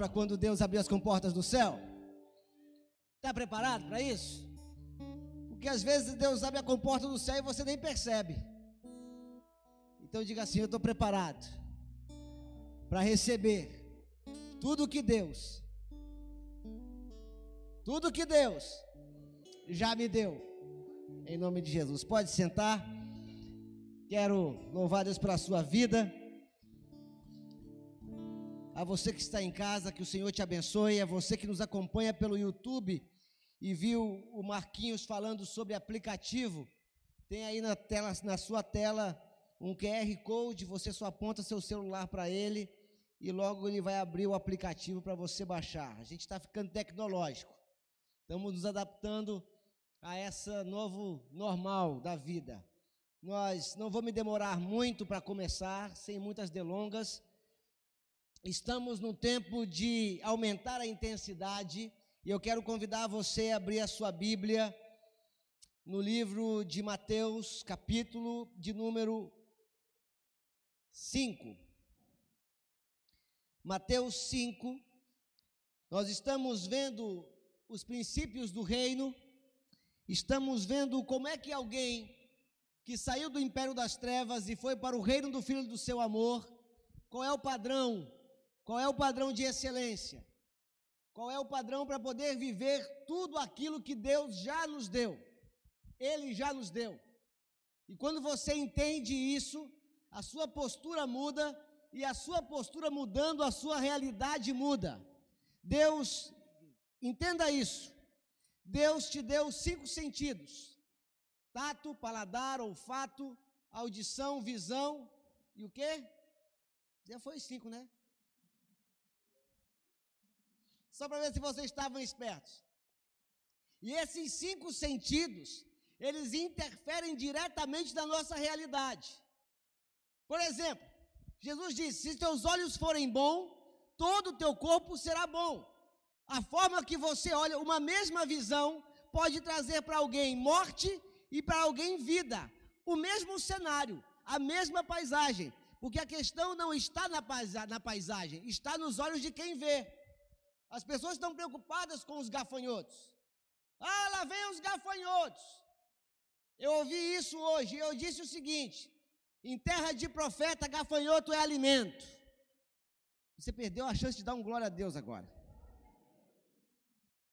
para quando Deus abrir as comportas do céu? Está preparado para isso? Porque às vezes Deus abre a comporta do céu e você nem percebe. Então diga assim: Eu estou preparado para receber tudo que Deus, tudo que Deus já me deu, em nome de Jesus. Pode sentar. Quero louvar Deus pela sua vida. A você que está em casa, que o Senhor te abençoe. A você que nos acompanha pelo YouTube e viu o Marquinhos falando sobre aplicativo. Tem aí na, tela, na sua tela um QR Code. Você só aponta seu celular para ele e logo ele vai abrir o aplicativo para você baixar. A gente está ficando tecnológico. Estamos nos adaptando a essa novo normal da vida. Nós não vou me demorar muito para começar, sem muitas delongas. Estamos no tempo de aumentar a intensidade e eu quero convidar você a abrir a sua Bíblia no livro de Mateus, capítulo de número 5. Mateus 5, nós estamos vendo os princípios do reino, estamos vendo como é que alguém que saiu do império das trevas e foi para o reino do Filho do seu amor, qual é o padrão? Qual é o padrão de excelência? Qual é o padrão para poder viver tudo aquilo que Deus já nos deu? Ele já nos deu. E quando você entende isso, a sua postura muda e a sua postura mudando, a sua realidade muda. Deus, entenda isso. Deus te deu cinco sentidos: tato, paladar, olfato, audição, visão e o quê? Já foi cinco, né? Só para ver se vocês estavam espertos. E esses cinco sentidos, eles interferem diretamente na nossa realidade. Por exemplo, Jesus disse: se teus olhos forem bons, todo o teu corpo será bom. A forma que você olha, uma mesma visão, pode trazer para alguém morte e para alguém vida. O mesmo cenário, a mesma paisagem. Porque a questão não está na, na paisagem, está nos olhos de quem vê. As pessoas estão preocupadas com os gafanhotos. Ah, lá vem os gafanhotos. Eu ouvi isso hoje. Eu disse o seguinte: em terra de profeta, gafanhoto é alimento. Você perdeu a chance de dar um glória a Deus agora.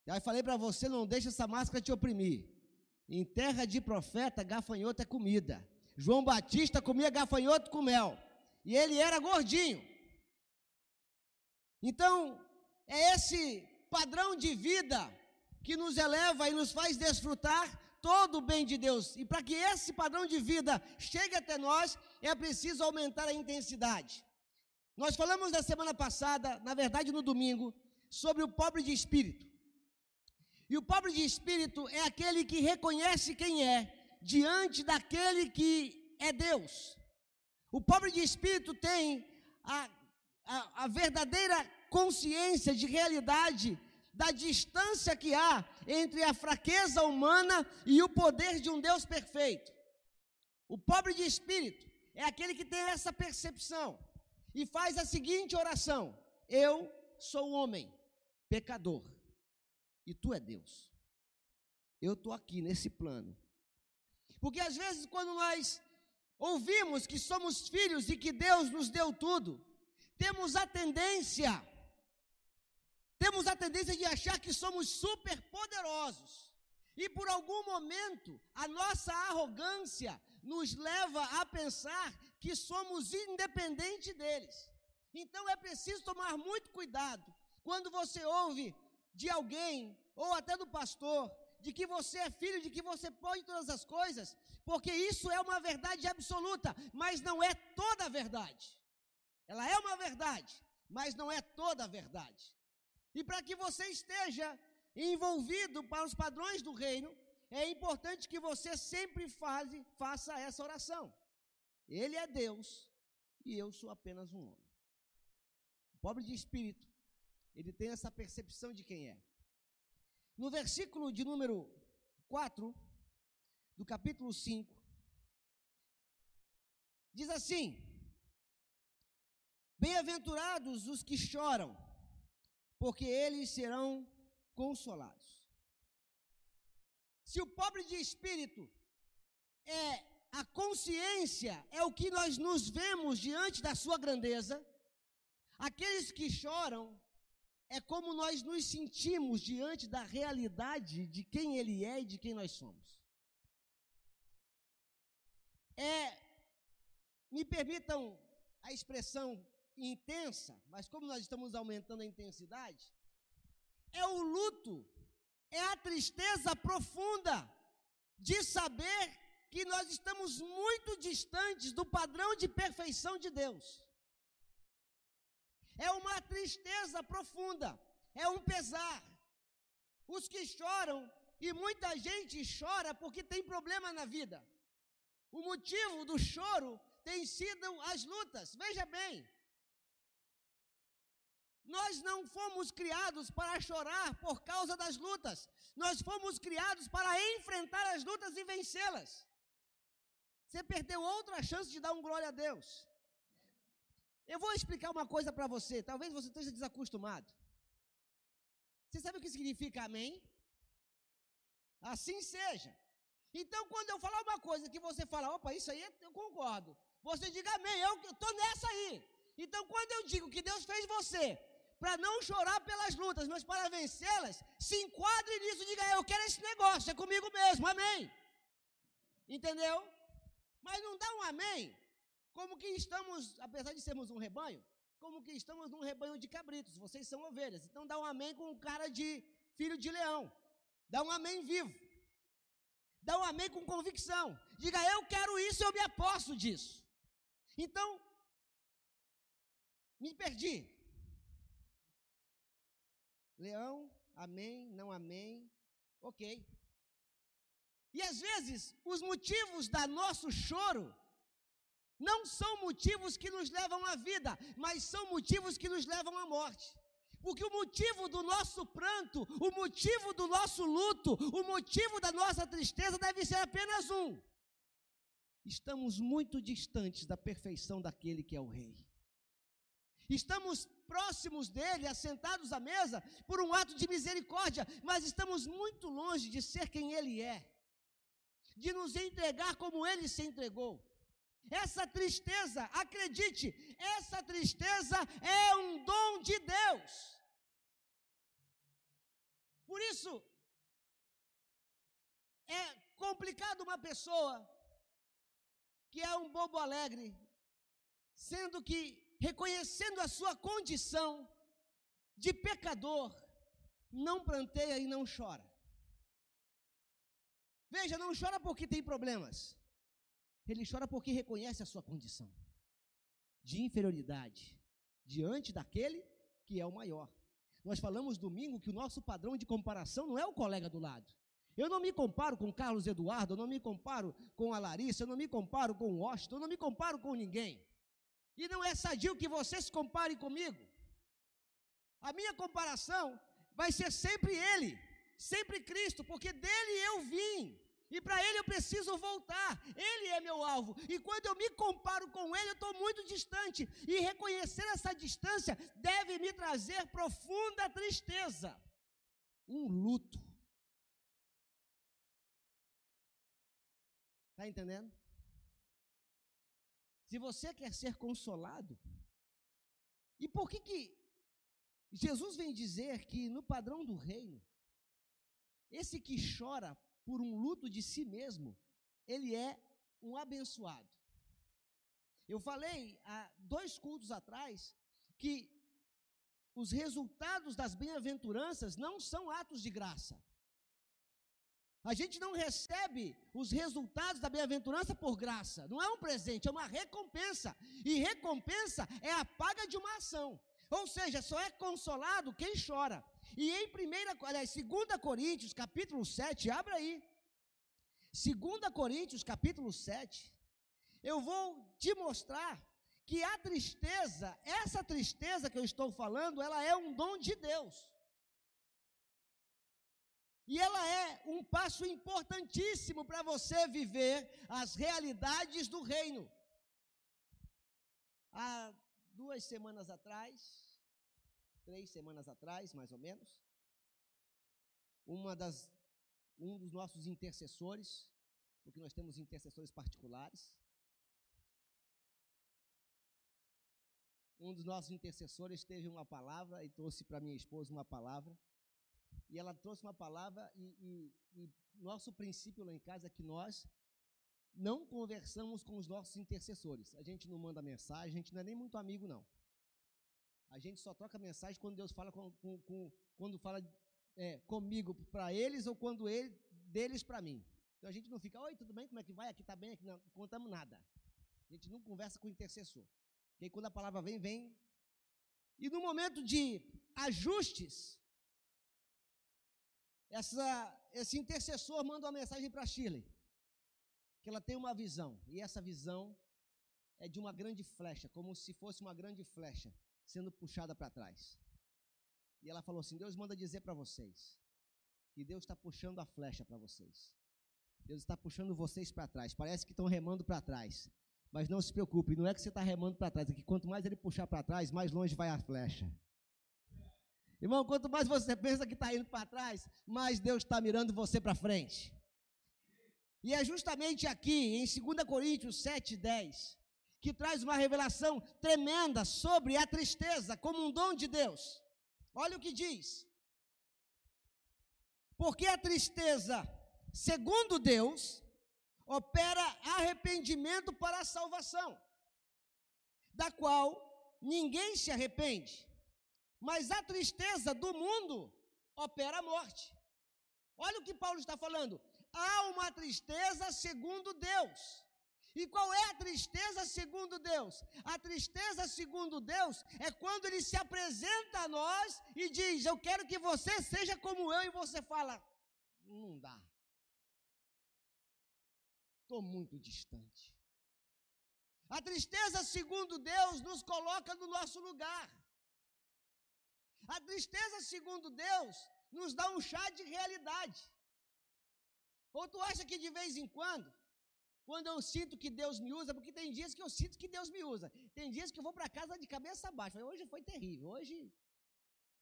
Já falei para você, não deixe essa máscara te oprimir. Em terra de profeta, gafanhoto é comida. João Batista comia gafanhoto com mel. E ele era gordinho. Então, é esse padrão de vida que nos eleva e nos faz desfrutar todo o bem de Deus. E para que esse padrão de vida chegue até nós, é preciso aumentar a intensidade. Nós falamos na semana passada, na verdade no domingo, sobre o pobre de espírito. E o pobre de espírito é aquele que reconhece quem é diante daquele que é Deus. O pobre de espírito tem a, a, a verdadeira consciência de realidade da distância que há entre a fraqueza humana e o poder de um Deus perfeito. O pobre de espírito é aquele que tem essa percepção e faz a seguinte oração: Eu sou homem, pecador, e tu é Deus. Eu estou aqui nesse plano. Porque às vezes, quando nós ouvimos que somos filhos e que Deus nos deu tudo, temos a tendência temos a tendência de achar que somos super poderosos. E por algum momento, a nossa arrogância nos leva a pensar que somos independentes deles. Então é preciso tomar muito cuidado quando você ouve de alguém, ou até do pastor, de que você é filho, de que você pode todas as coisas, porque isso é uma verdade absoluta, mas não é toda a verdade. Ela é uma verdade, mas não é toda a verdade. E para que você esteja envolvido para os padrões do reino, é importante que você sempre faz, faça essa oração. Ele é Deus e eu sou apenas um homem. O pobre de espírito, ele tem essa percepção de quem é. No versículo de número 4, do capítulo 5, diz assim: Bem-aventurados os que choram, porque eles serão consolados. Se o pobre de espírito é a consciência, é o que nós nos vemos diante da sua grandeza, aqueles que choram é como nós nos sentimos diante da realidade de quem ele é e de quem nós somos. É, me permitam a expressão intensa, mas como nós estamos aumentando a intensidade, é o luto, é a tristeza profunda de saber que nós estamos muito distantes do padrão de perfeição de Deus. É uma tristeza profunda, é um pesar. Os que choram, e muita gente chora porque tem problema na vida. O motivo do choro tem sido as lutas. Veja bem, nós não fomos criados para chorar por causa das lutas. Nós fomos criados para enfrentar as lutas e vencê-las. Você perdeu outra chance de dar um glória a Deus. Eu vou explicar uma coisa para você, talvez você esteja desacostumado. Você sabe o que significa amém? Assim seja. Então, quando eu falar uma coisa que você fala, opa, isso aí eu concordo. Você diga amém, eu estou nessa aí. Então, quando eu digo que Deus fez você para não chorar pelas lutas, mas para vencê-las, se enquadre nisso e diga, eu quero esse negócio, é comigo mesmo, amém. Entendeu? Mas não dá um amém, como que estamos, apesar de sermos um rebanho, como que estamos num rebanho de cabritos, vocês são ovelhas. Então dá um amém com cara de filho de leão. Dá um amém vivo. Dá um amém com convicção. Diga, eu quero isso, eu me aposto disso. Então, me perdi. Leão, amém, não amém, ok. E às vezes, os motivos da nosso choro não são motivos que nos levam à vida, mas são motivos que nos levam à morte. Porque o motivo do nosso pranto, o motivo do nosso luto, o motivo da nossa tristeza deve ser apenas um. Estamos muito distantes da perfeição daquele que é o Rei. Estamos próximos dele, assentados à mesa, por um ato de misericórdia, mas estamos muito longe de ser quem ele é, de nos entregar como ele se entregou. Essa tristeza, acredite, essa tristeza é um dom de Deus. Por isso, é complicado uma pessoa que é um bobo alegre, sendo que reconhecendo a sua condição de pecador, não planteia e não chora. Veja, não chora porque tem problemas. Ele chora porque reconhece a sua condição de inferioridade diante daquele que é o maior. Nós falamos domingo que o nosso padrão de comparação não é o colega do lado. Eu não me comparo com Carlos Eduardo, eu não me comparo com a Larissa, eu não me comparo com o Washington, eu não me comparo com ninguém. E não é sadio que você se compare comigo. A minha comparação vai ser sempre Ele, sempre Cristo, porque dele eu vim. E para Ele eu preciso voltar. Ele é meu alvo. E quando eu me comparo com Ele, eu estou muito distante. E reconhecer essa distância deve me trazer profunda tristeza. Um luto. Está entendendo? Se você quer ser consolado, e por que que Jesus vem dizer que no padrão do reino, esse que chora por um luto de si mesmo, ele é um abençoado. Eu falei há dois cultos atrás que os resultados das bem-aventuranças não são atos de graça. A gente não recebe os resultados da bem-aventurança por graça. Não é um presente, é uma recompensa. E recompensa é a paga de uma ação. Ou seja, só é consolado quem chora. E em 1, aliás, 2 Coríntios, capítulo 7, abra aí. 2 Coríntios, capítulo 7, eu vou te mostrar que a tristeza, essa tristeza que eu estou falando, ela é um dom de Deus. E ela é um passo importantíssimo para você viver as realidades do reino. Há duas semanas atrás, três semanas atrás, mais ou menos, uma das, um dos nossos intercessores, porque nós temos intercessores particulares, um dos nossos intercessores teve uma palavra e trouxe para minha esposa uma palavra. E ela trouxe uma palavra, e, e, e, nosso princípio lá em casa é que nós não conversamos com os nossos intercessores. A gente não manda mensagem, a gente não é nem muito amigo, não. A gente só troca mensagem quando Deus fala com, com, com quando fala é, comigo para eles ou quando ele deles para mim. Então a gente não fica, oi, tudo bem? Como é que vai? Aqui está bem? Aqui não contamos nada. A gente não conversa com o intercessor. Porque quando a palavra vem, vem. E no momento de ajustes, essa, esse intercessor manda uma mensagem para Shirley, que ela tem uma visão, e essa visão é de uma grande flecha, como se fosse uma grande flecha sendo puxada para trás. E ela falou assim: Deus manda dizer para vocês que Deus está puxando a flecha para vocês. Deus está puxando vocês para trás. Parece que estão remando para trás. Mas não se preocupe, não é que você está remando para trás, é que quanto mais ele puxar para trás, mais longe vai a flecha. Irmão, quanto mais você pensa que está indo para trás, mais Deus está mirando você para frente. E é justamente aqui, em 2 Coríntios 7, 10, que traz uma revelação tremenda sobre a tristeza como um dom de Deus. Olha o que diz. Porque a tristeza, segundo Deus, opera arrependimento para a salvação, da qual ninguém se arrepende. Mas a tristeza do mundo opera a morte. Olha o que Paulo está falando. Há uma tristeza segundo Deus. E qual é a tristeza segundo Deus? A tristeza segundo Deus é quando ele se apresenta a nós e diz: Eu quero que você seja como eu, e você fala: Não dá. Estou muito distante. A tristeza segundo Deus nos coloca no nosso lugar. A tristeza, segundo Deus, nos dá um chá de realidade. Ou tu acha que de vez em quando, quando eu sinto que Deus me usa, porque tem dias que eu sinto que Deus me usa, tem dias que eu vou para casa de cabeça baixa. Hoje foi terrível, hoje.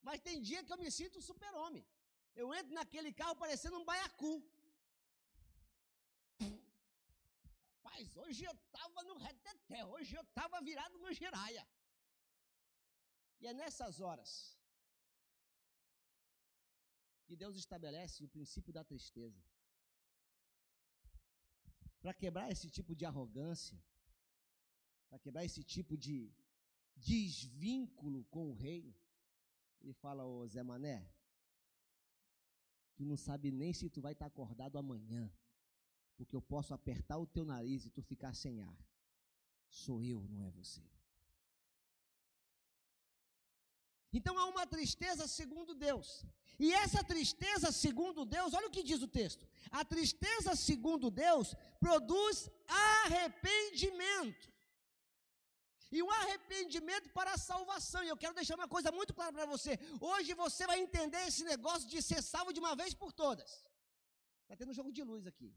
Mas tem dia que eu me sinto super-homem. Eu entro naquele carro parecendo um baiacu. Rapaz, hoje eu estava no reteté, hoje eu estava virado no giraia. E é nessas horas que Deus estabelece o princípio da tristeza. Para quebrar esse tipo de arrogância, para quebrar esse tipo de desvínculo com o reino, ele fala, ô Zé Mané, tu não sabe nem se tu vai estar acordado amanhã, porque eu posso apertar o teu nariz e tu ficar sem ar. Sou eu, não é você. Então há uma tristeza segundo Deus. E essa tristeza, segundo Deus, olha o que diz o texto: a tristeza, segundo Deus, produz arrependimento. E um arrependimento para a salvação. E eu quero deixar uma coisa muito clara para você. Hoje você vai entender esse negócio de ser salvo de uma vez por todas. Está tendo um jogo de luz aqui.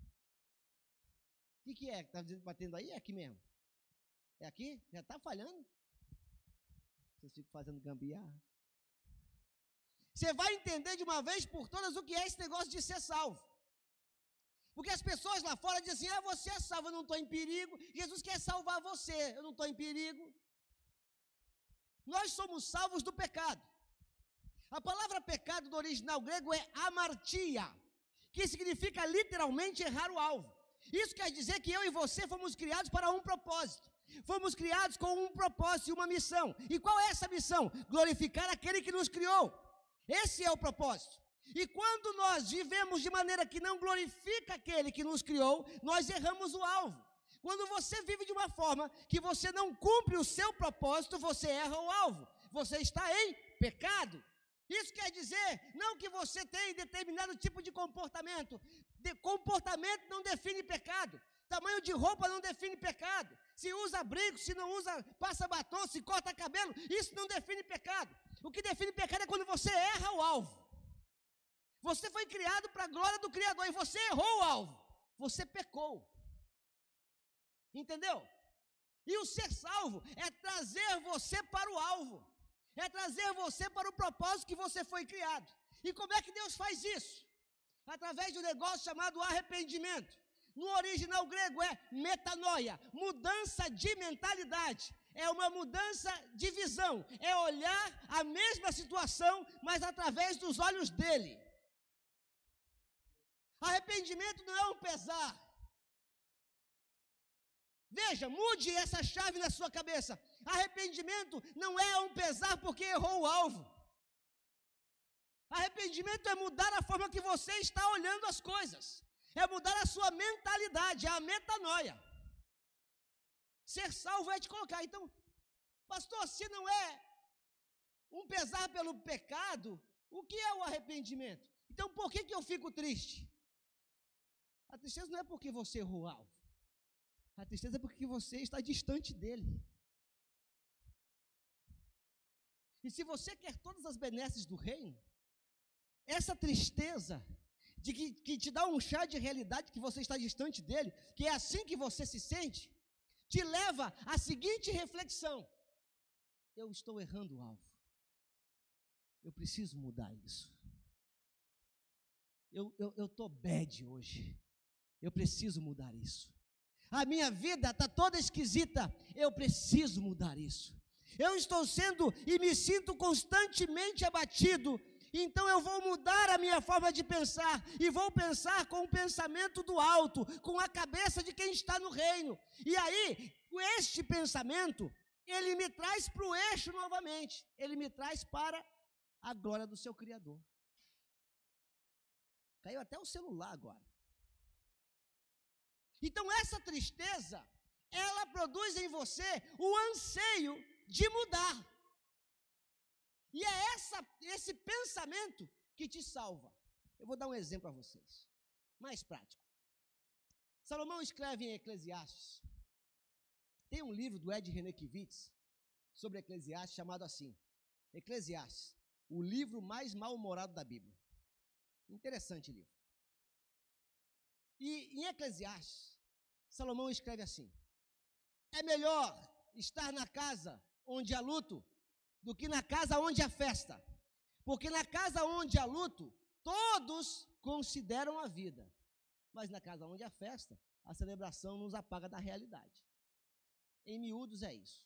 O que, que é que está batendo aí? É aqui mesmo. É aqui? Já está falhando? Vocês ficam fazendo gambiarra. Você vai entender de uma vez por todas o que é esse negócio de ser salvo. Porque as pessoas lá fora dizem assim: ah, você é salvo, eu não estou em perigo. Jesus quer salvar você, eu não estou em perigo. Nós somos salvos do pecado. A palavra pecado do original grego é amartia, que significa literalmente errar o alvo. Isso quer dizer que eu e você fomos criados para um propósito. Fomos criados com um propósito e uma missão. E qual é essa missão? Glorificar aquele que nos criou. Esse é o propósito. E quando nós vivemos de maneira que não glorifica aquele que nos criou, nós erramos o alvo. Quando você vive de uma forma que você não cumpre o seu propósito, você erra o alvo. Você está em pecado. Isso quer dizer não que você tem determinado tipo de comportamento. De, comportamento não define pecado. Tamanho de roupa não define pecado. Se usa brinco, se não usa, passa batom, se corta cabelo, isso não define pecado. O que define pecado é quando você erra o alvo. Você foi criado para a glória do Criador e você errou o alvo. Você pecou. Entendeu? E o ser salvo é trazer você para o alvo. é trazer você para o propósito que você foi criado. E como é que Deus faz isso? Através de um negócio chamado arrependimento. No original grego é metanoia, mudança de mentalidade. É uma mudança de visão, é olhar a mesma situação, mas através dos olhos dele. Arrependimento não é um pesar. Veja, mude essa chave na sua cabeça. Arrependimento não é um pesar porque errou o alvo. Arrependimento é mudar a forma que você está olhando as coisas. É mudar a sua mentalidade, é a metanoia. Ser salvo é te colocar. Então, pastor, se não é um pesar pelo pecado, o que é o arrependimento? Então, por que, que eu fico triste? A tristeza não é porque você errou o alvo. A tristeza é porque você está distante dele. E se você quer todas as benesses do reino, essa tristeza de que, que te dá um chá de realidade que você está distante dele, que é assim que você se sente, te leva à seguinte reflexão: eu estou errando o alvo. Eu preciso mudar isso. Eu estou eu, eu bad hoje. Eu preciso mudar isso. A minha vida está toda esquisita. Eu preciso mudar isso. Eu estou sendo e me sinto constantemente abatido. Então eu vou mudar a minha forma de pensar e vou pensar com o pensamento do alto, com a cabeça de quem está no reino. E aí, este pensamento, ele me traz para o eixo novamente. Ele me traz para a glória do seu Criador. Caiu até o celular agora. Então essa tristeza, ela produz em você o anseio de mudar. E é essa, esse pensamento que te salva. Eu vou dar um exemplo a vocês, mais prático. Salomão escreve em Eclesiastes. Tem um livro do Ed Renekiewicz sobre Eclesiastes chamado assim: Eclesiastes, o livro mais mal-humorado da Bíblia. Interessante livro. E em Eclesiastes, Salomão escreve assim: É melhor estar na casa onde há luto do que na casa onde há festa. Porque na casa onde há luto, todos consideram a vida. Mas na casa onde há festa, a celebração nos apaga da realidade. Em miúdos é isso.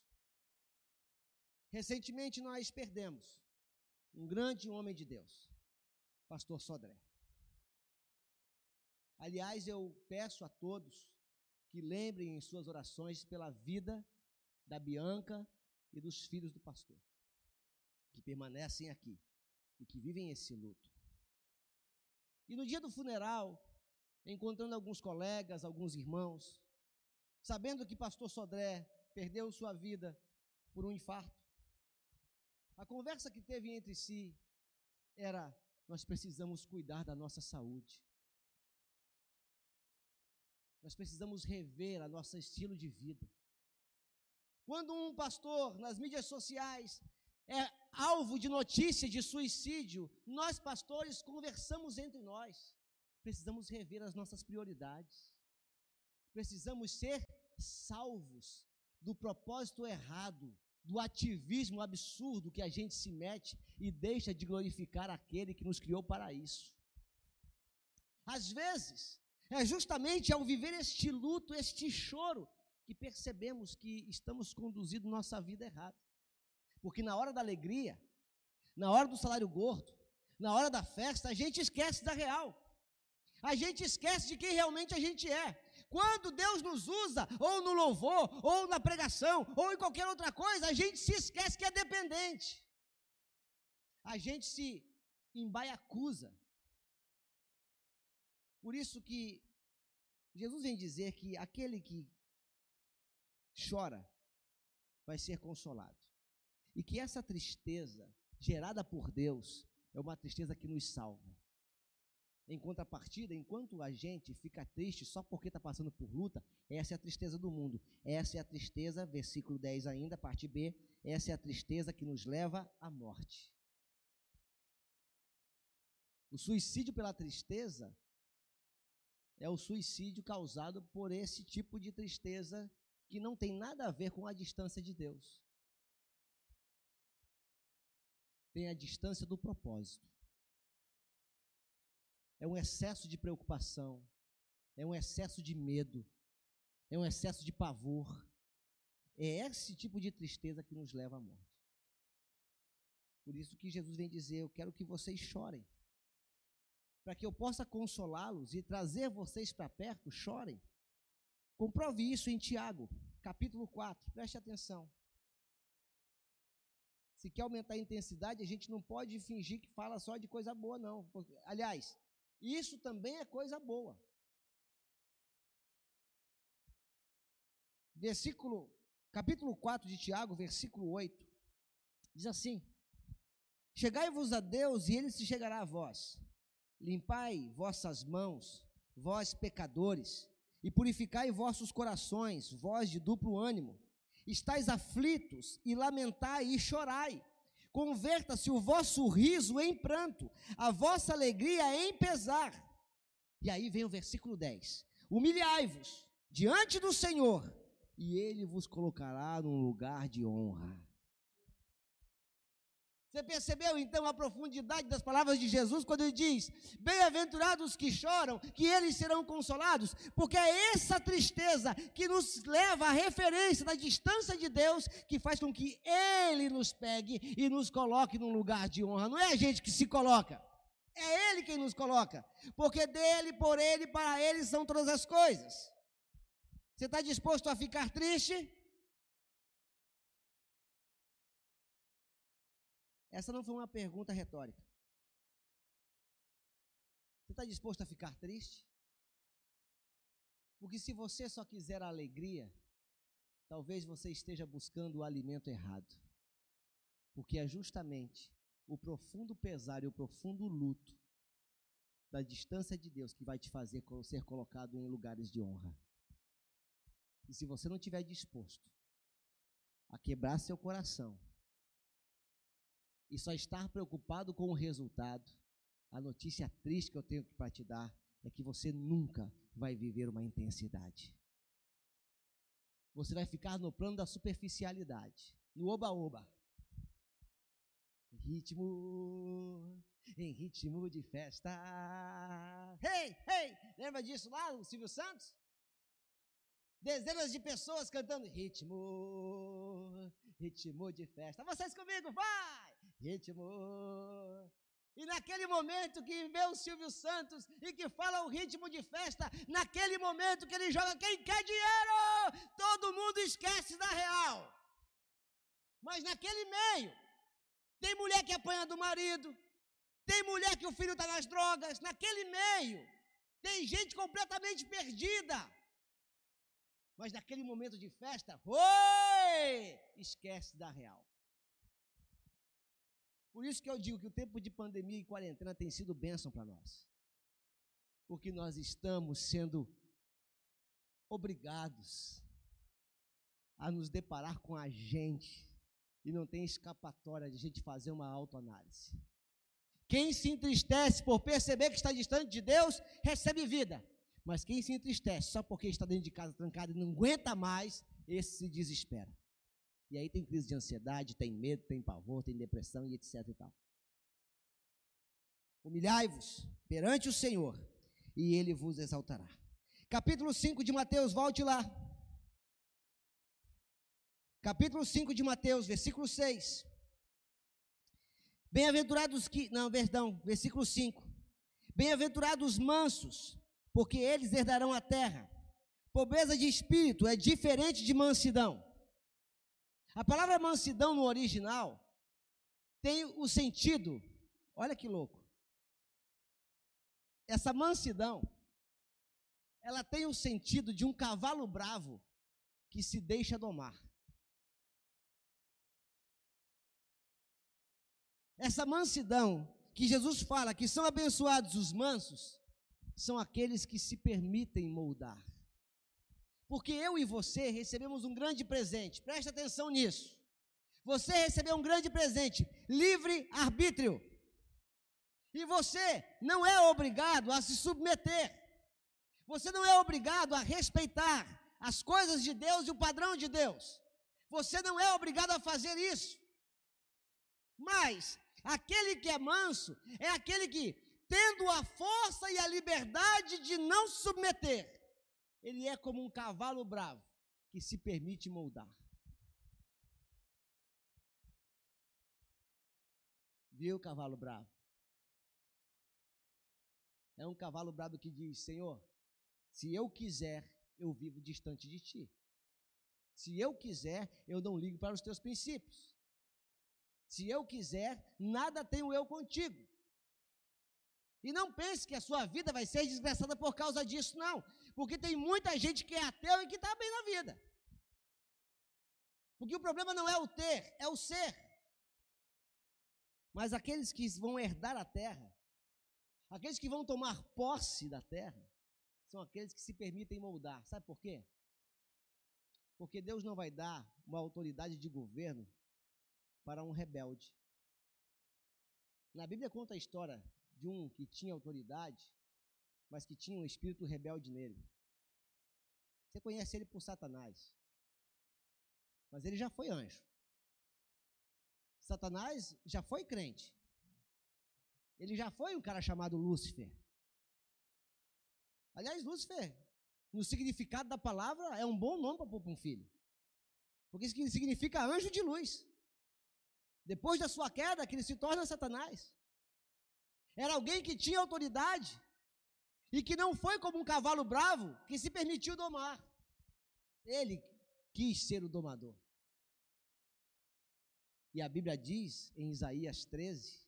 Recentemente nós perdemos um grande homem de Deus, pastor Sodré. Aliás, eu peço a todos que lembrem em suas orações pela vida da Bianca e dos filhos do pastor, que permanecem aqui e que vivem esse luto. E no dia do funeral, encontrando alguns colegas, alguns irmãos, sabendo que pastor Sodré perdeu sua vida por um infarto, a conversa que teve entre si era: nós precisamos cuidar da nossa saúde. Nós precisamos rever a nosso estilo de vida. Quando um pastor nas mídias sociais é alvo de notícia de suicídio, nós pastores conversamos entre nós. Precisamos rever as nossas prioridades. Precisamos ser salvos do propósito errado, do ativismo absurdo que a gente se mete e deixa de glorificar aquele que nos criou para isso. Às vezes, é justamente ao viver este luto, este choro, que percebemos que estamos conduzindo nossa vida errada. Porque na hora da alegria, na hora do salário gordo, na hora da festa, a gente esquece da real. A gente esquece de quem realmente a gente é. Quando Deus nos usa, ou no louvor, ou na pregação, ou em qualquer outra coisa, a gente se esquece que é dependente. A gente se embaiacusa por isso que Jesus vem dizer que aquele que chora vai ser consolado. E que essa tristeza gerada por Deus é uma tristeza que nos salva. Em contrapartida, enquanto a gente fica triste só porque está passando por luta, essa é a tristeza do mundo. Essa é a tristeza, versículo 10 ainda, parte B, essa é a tristeza que nos leva à morte. O suicídio pela tristeza é o suicídio causado por esse tipo de tristeza que não tem nada a ver com a distância de Deus. Tem a distância do propósito. É um excesso de preocupação, é um excesso de medo, é um excesso de pavor. É esse tipo de tristeza que nos leva à morte. Por isso que Jesus vem dizer: Eu quero que vocês chorem. Para que eu possa consolá-los e trazer vocês para perto, chorem. Comprove isso em Tiago, capítulo 4, preste atenção. Se quer aumentar a intensidade, a gente não pode fingir que fala só de coisa boa, não. Aliás, isso também é coisa boa. Versículo, capítulo 4 de Tiago, versículo 8, diz assim: Chegai-vos a Deus e ele se chegará a vós. Limpai vossas mãos, vós pecadores, e purificai vossos corações, vós de duplo ânimo. Estais aflitos e lamentai e chorai. Converta-se o vosso riso em pranto, a vossa alegria em pesar. E aí vem o versículo 10: Humilhai-vos diante do Senhor, e ele vos colocará num lugar de honra. Você percebeu então a profundidade das palavras de Jesus quando ele diz: Bem-aventurados os que choram, que eles serão consolados, porque é essa tristeza que nos leva à referência da distância de Deus que faz com que ele nos pegue e nos coloque num lugar de honra. Não é a gente que se coloca, é ele quem nos coloca, porque dele, por ele, para ele são todas as coisas. Você está disposto a ficar triste? Essa não foi uma pergunta retórica. Você está disposto a ficar triste? Porque se você só quiser a alegria, talvez você esteja buscando o alimento errado. Porque é justamente o profundo pesar e o profundo luto da distância de Deus que vai te fazer ser colocado em lugares de honra. E se você não estiver disposto a quebrar seu coração e só estar preocupado com o resultado, a notícia triste que eu tenho para te dar é que você nunca vai viver uma intensidade. Você vai ficar no plano da superficialidade, no oba-oba. Ritmo, em ritmo de festa. Hey, hey! Lembra disso lá, o Silvio Santos? Dezenas de pessoas cantando ritmo, ritmo de festa. Vocês comigo, vai! Ritmo. E naquele momento que vê o Silvio Santos e que fala o ritmo de festa, naquele momento que ele joga quem quer dinheiro, todo mundo esquece da real. Mas naquele meio, tem mulher que apanha do marido, tem mulher que o filho está nas drogas, naquele meio, tem gente completamente perdida. Mas naquele momento de festa, oi, esquece da real. Por isso que eu digo que o tempo de pandemia e quarentena tem sido bênção para nós. Porque nós estamos sendo obrigados a nos deparar com a gente e não tem escapatória de a gente fazer uma autoanálise. Quem se entristece por perceber que está distante de Deus, recebe vida. Mas quem se entristece só porque está dentro de casa trancado e não aguenta mais, esse se desespera. E aí tem crise de ansiedade, tem medo, tem pavor, tem depressão e etc e tal. Humilhai-vos perante o Senhor e ele vos exaltará. Capítulo 5 de Mateus, volte lá. Capítulo 5 de Mateus, versículo 6. Bem-aventurados que. Não, perdão, versículo 5. Bem-aventurados mansos, porque eles herdarão a terra. Pobreza de espírito é diferente de mansidão. A palavra mansidão no original tem o sentido, olha que louco. Essa mansidão, ela tem o sentido de um cavalo bravo que se deixa domar. Essa mansidão que Jesus fala que são abençoados os mansos, são aqueles que se permitem moldar. Porque eu e você recebemos um grande presente, preste atenção nisso. Você recebeu um grande presente, livre arbítrio. E você não é obrigado a se submeter. Você não é obrigado a respeitar as coisas de Deus e o padrão de Deus. Você não é obrigado a fazer isso. Mas, Aquele que é manso é aquele que, tendo a força e a liberdade de não se submeter, ele é como um cavalo bravo que se permite moldar. Viu, cavalo bravo? É um cavalo bravo que diz: Senhor, se eu quiser, eu vivo distante de ti. Se eu quiser, eu não ligo para os teus princípios. Se eu quiser, nada tenho eu contigo. E não pense que a sua vida vai ser desgraçada por causa disso, não. Porque tem muita gente que é ateu e que está bem na vida. Porque o problema não é o ter, é o ser. Mas aqueles que vão herdar a terra, aqueles que vão tomar posse da terra, são aqueles que se permitem moldar. Sabe por quê? Porque Deus não vai dar uma autoridade de governo para um rebelde. Na Bíblia conta a história de um que tinha autoridade, mas que tinha um espírito rebelde nele. Você conhece ele por Satanás. Mas ele já foi anjo. Satanás já foi crente. Ele já foi um cara chamado Lúcifer. Aliás, Lúcifer, no significado da palavra, é um bom nome para um filho. Porque isso significa anjo de luz. Depois da sua queda, que ele se torna Satanás. Era alguém que tinha autoridade e que não foi como um cavalo bravo que se permitiu domar. Ele quis ser o domador. E a Bíblia diz em Isaías 13,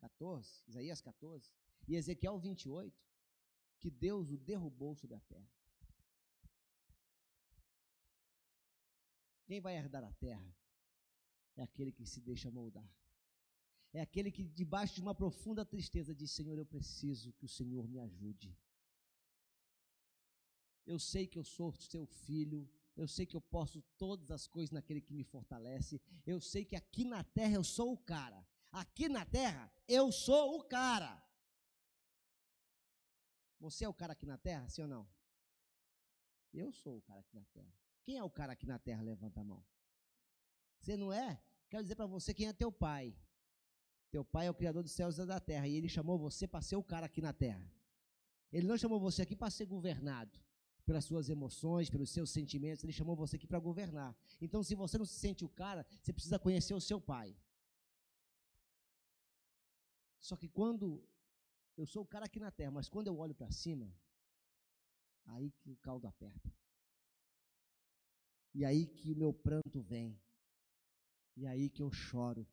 14, Isaías 14 e Ezequiel 28, que Deus o derrubou sobre a terra. Quem vai herdar a terra é aquele que se deixa moldar. É aquele que, debaixo de uma profunda tristeza, diz: Senhor, eu preciso que o Senhor me ajude. Eu sei que eu sou seu filho, eu sei que eu posso todas as coisas naquele que me fortalece, eu sei que aqui na terra eu sou o cara. Aqui na terra eu sou o cara. Você é o cara aqui na terra, sim ou não? Eu sou o cara aqui na terra. Quem é o cara aqui na terra? Levanta a mão. Você não é? Quero dizer para você quem é teu pai. Teu pai é o Criador dos céus e da terra. E ele chamou você para ser o cara aqui na terra. Ele não chamou você aqui para ser governado pelas suas emoções, pelos seus sentimentos. Ele chamou você aqui para governar. Então, se você não se sente o cara, você precisa conhecer o seu pai. Só que quando eu sou o cara aqui na terra, mas quando eu olho para cima, aí que o caldo aperta. E aí que o meu pranto vem. E aí que eu choro.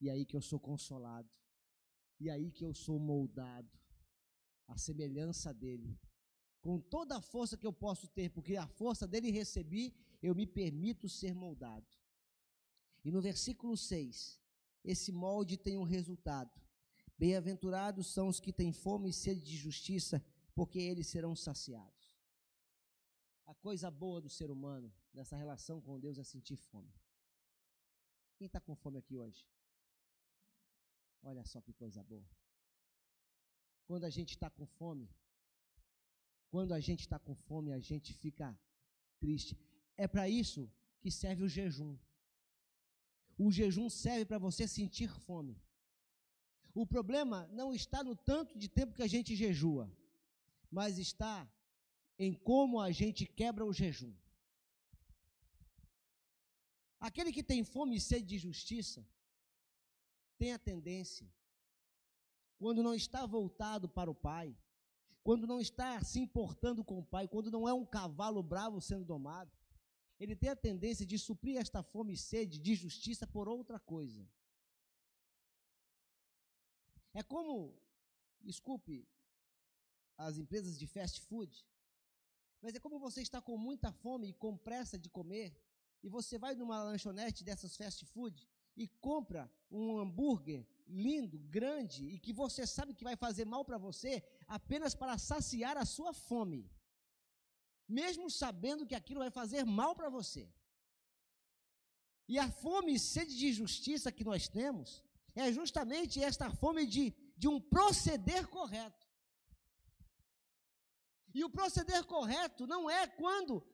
E aí que eu sou consolado. E aí que eu sou moldado. A semelhança dele. Com toda a força que eu posso ter, porque a força dele recebi, eu me permito ser moldado. E no versículo 6, esse molde tem um resultado. Bem-aventurados são os que têm fome e sede de justiça, porque eles serão saciados. A coisa boa do ser humano, nessa relação com Deus, é sentir fome. Quem está com fome aqui hoje? Olha só que coisa boa. Quando a gente está com fome, quando a gente está com fome, a gente fica triste. É para isso que serve o jejum. O jejum serve para você sentir fome. O problema não está no tanto de tempo que a gente jejua, mas está em como a gente quebra o jejum. Aquele que tem fome e sede de justiça tem a tendência, quando não está voltado para o Pai, quando não está se importando com o Pai, quando não é um cavalo bravo sendo domado, ele tem a tendência de suprir esta fome e sede de justiça por outra coisa. É como, desculpe, as empresas de fast food, mas é como você está com muita fome e com pressa de comer, e você vai numa lanchonete dessas fast food e compra um hambúrguer lindo, grande e que você sabe que vai fazer mal para você apenas para saciar a sua fome, mesmo sabendo que aquilo vai fazer mal para você. E a fome e sede de justiça que nós temos é justamente esta fome de, de um proceder correto. E o proceder correto não é quando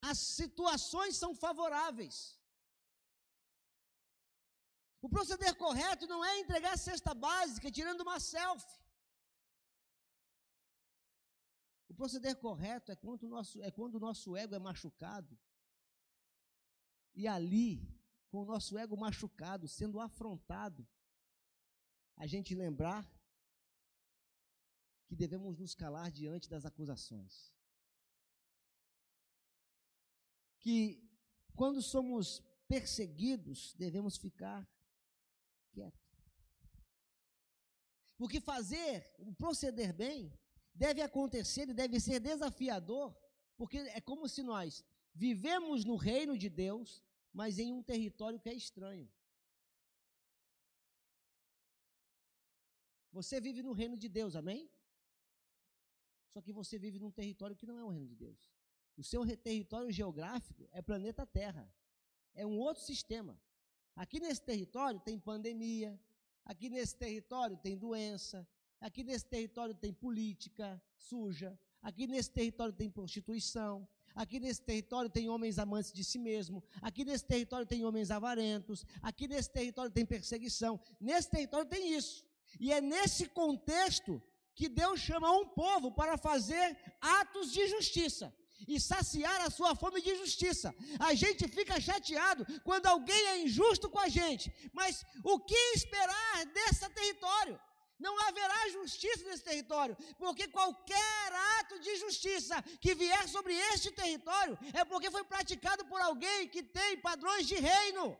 as situações são favoráveis. O proceder correto não é entregar a cesta básica tirando uma selfie. O proceder correto é quando o nosso, é quando o nosso ego é machucado. E ali, com o nosso ego machucado, sendo afrontado, a gente lembrar que devemos nos calar diante das acusações. Que quando somos perseguidos, devemos ficar quietos. Porque fazer, proceder bem, deve acontecer e deve ser desafiador, porque é como se nós vivemos no reino de Deus, mas em um território que é estranho. Você vive no reino de Deus, amém? Só que você vive num território que não é o reino de Deus. O seu território geográfico é planeta Terra. É um outro sistema. Aqui nesse território tem pandemia, aqui nesse território tem doença, aqui nesse território tem política suja, aqui nesse território tem prostituição, aqui nesse território tem homens amantes de si mesmo, aqui nesse território tem homens avarentos, aqui nesse território tem perseguição, nesse território tem isso. E é nesse contexto que Deus chama um povo para fazer atos de justiça e saciar a sua fome de justiça. A gente fica chateado quando alguém é injusto com a gente, mas o que esperar desse território? Não haverá justiça nesse território, porque qualquer ato de justiça que vier sobre este território é porque foi praticado por alguém que tem padrões de reino.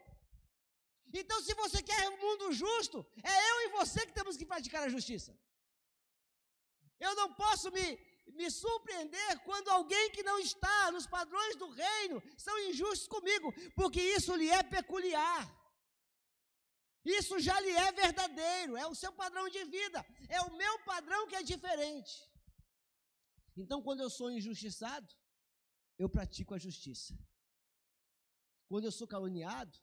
Então, se você quer um mundo justo, é eu e você que temos que praticar a justiça. Eu não posso me, me surpreender quando alguém que não está nos padrões do reino são injustos comigo, porque isso lhe é peculiar. Isso já lhe é verdadeiro, é o seu padrão de vida, é o meu padrão que é diferente. Então, quando eu sou injustiçado, eu pratico a justiça. Quando eu sou caluniado,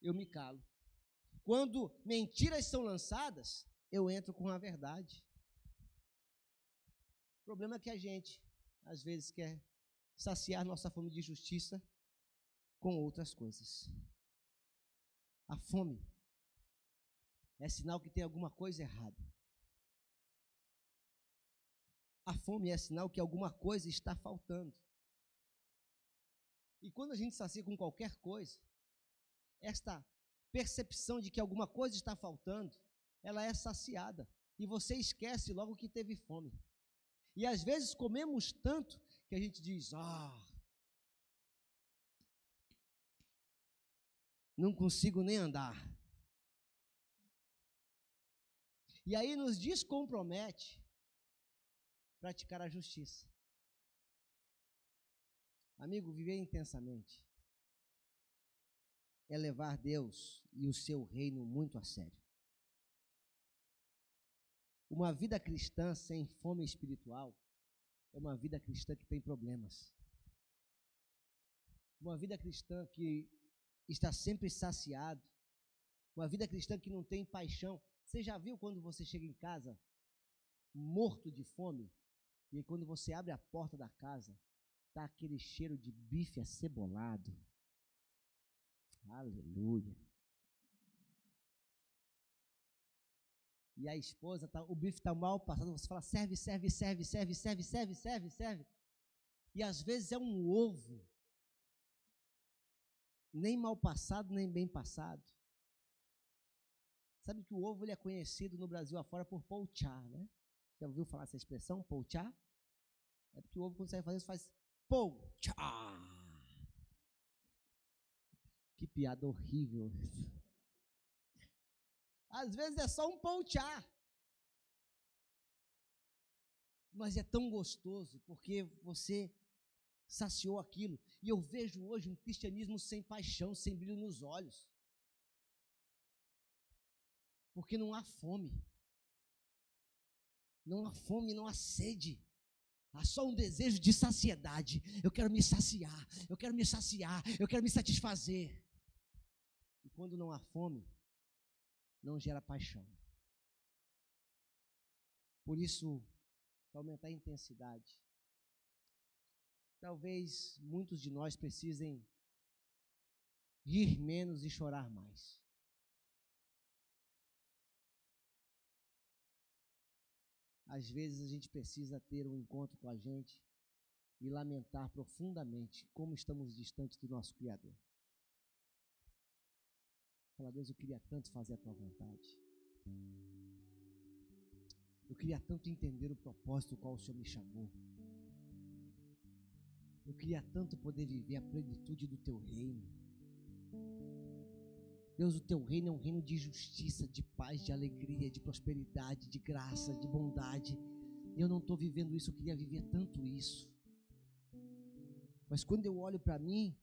eu me calo. Quando mentiras são lançadas, eu entro com a verdade. O problema é que a gente, às vezes, quer saciar nossa fome de justiça com outras coisas. A fome é sinal que tem alguma coisa errada. A fome é sinal que alguma coisa está faltando. E quando a gente sacia com qualquer coisa, esta percepção de que alguma coisa está faltando, ela é saciada. E você esquece logo que teve fome. E às vezes comemos tanto que a gente diz: ah, não consigo nem andar. E aí nos descompromete praticar a justiça. Amigo, viver intensamente é levar Deus e o seu reino muito a sério. Uma vida cristã sem fome espiritual é uma vida cristã que tem problemas. Uma vida cristã que está sempre saciado. Uma vida cristã que não tem paixão. Você já viu quando você chega em casa morto de fome? E quando você abre a porta da casa, tá aquele cheiro de bife acebolado. Aleluia. E a esposa, tá, o bife está mal passado, você fala, serve, serve, serve, serve, serve, serve, serve, serve. E às vezes é um ovo, nem mal passado, nem bem passado. Sabe que o ovo ele é conhecido no Brasil afora por pouchar, né? Já ouviu falar essa expressão, pouchar? É porque o ovo, quando você vai fazer, você faz pouchar. Que piada horrível. Às vezes é só um pontear. Mas é tão gostoso porque você saciou aquilo. E eu vejo hoje um cristianismo sem paixão, sem brilho nos olhos. Porque não há fome. Não há fome, não há sede. Há só um desejo de saciedade. Eu quero me saciar, eu quero me saciar, eu quero me satisfazer. E quando não há fome, não gera paixão. Por isso, para aumentar a intensidade, talvez muitos de nós precisem rir menos e chorar mais. Às vezes a gente precisa ter um encontro com a gente e lamentar profundamente como estamos distantes do nosso Criador. Fala, Deus, eu queria tanto fazer a tua vontade. Eu queria tanto entender o propósito qual o Senhor me chamou. Eu queria tanto poder viver a plenitude do teu reino. Deus, o teu reino é um reino de justiça, de paz, de alegria, de prosperidade, de graça, de bondade. Eu não estou vivendo isso, eu queria viver tanto isso. Mas quando eu olho para mim,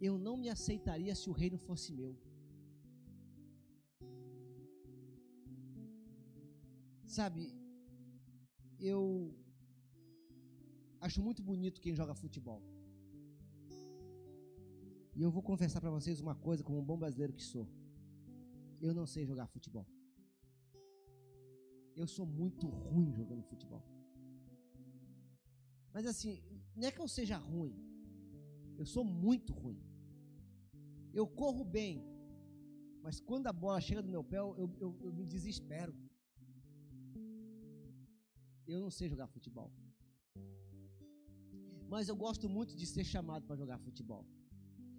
eu não me aceitaria se o reino fosse meu. Sabe, eu acho muito bonito quem joga futebol. E eu vou confessar para vocês uma coisa, como um bom brasileiro que sou. Eu não sei jogar futebol. Eu sou muito ruim jogando futebol. Mas assim, não é que eu seja ruim. Eu sou muito ruim. Eu corro bem. Mas quando a bola chega no meu pé, eu, eu, eu me desespero. Eu não sei jogar futebol. Mas eu gosto muito de ser chamado para jogar futebol.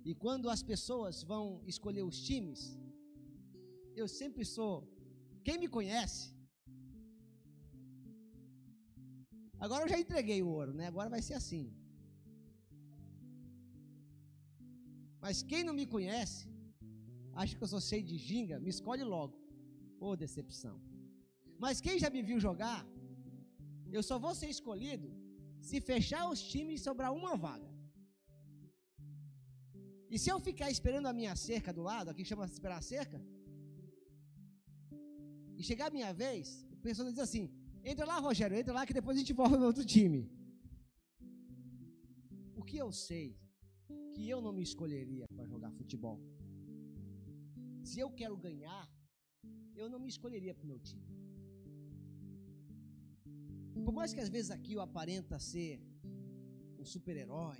E quando as pessoas vão escolher os times, eu sempre sou. Quem me conhece Agora eu já entreguei o ouro, né? Agora vai ser assim. Mas quem não me conhece, acha que eu sou cheio de ginga, me escolhe logo. Ô oh, decepção. Mas quem já me viu jogar, eu só vou ser escolhido se fechar os times e sobrar uma vaga. E se eu ficar esperando a minha cerca do lado, aqui chama esperar a cerca, e chegar a minha vez, o pessoal diz assim: Entra lá, Rogério, entra lá que depois a gente volta no outro time. O que eu sei que eu não me escolheria para jogar futebol. Se eu quero ganhar, eu não me escolheria para o meu time. Por mais que às vezes aqui eu aparenta ser um super-herói,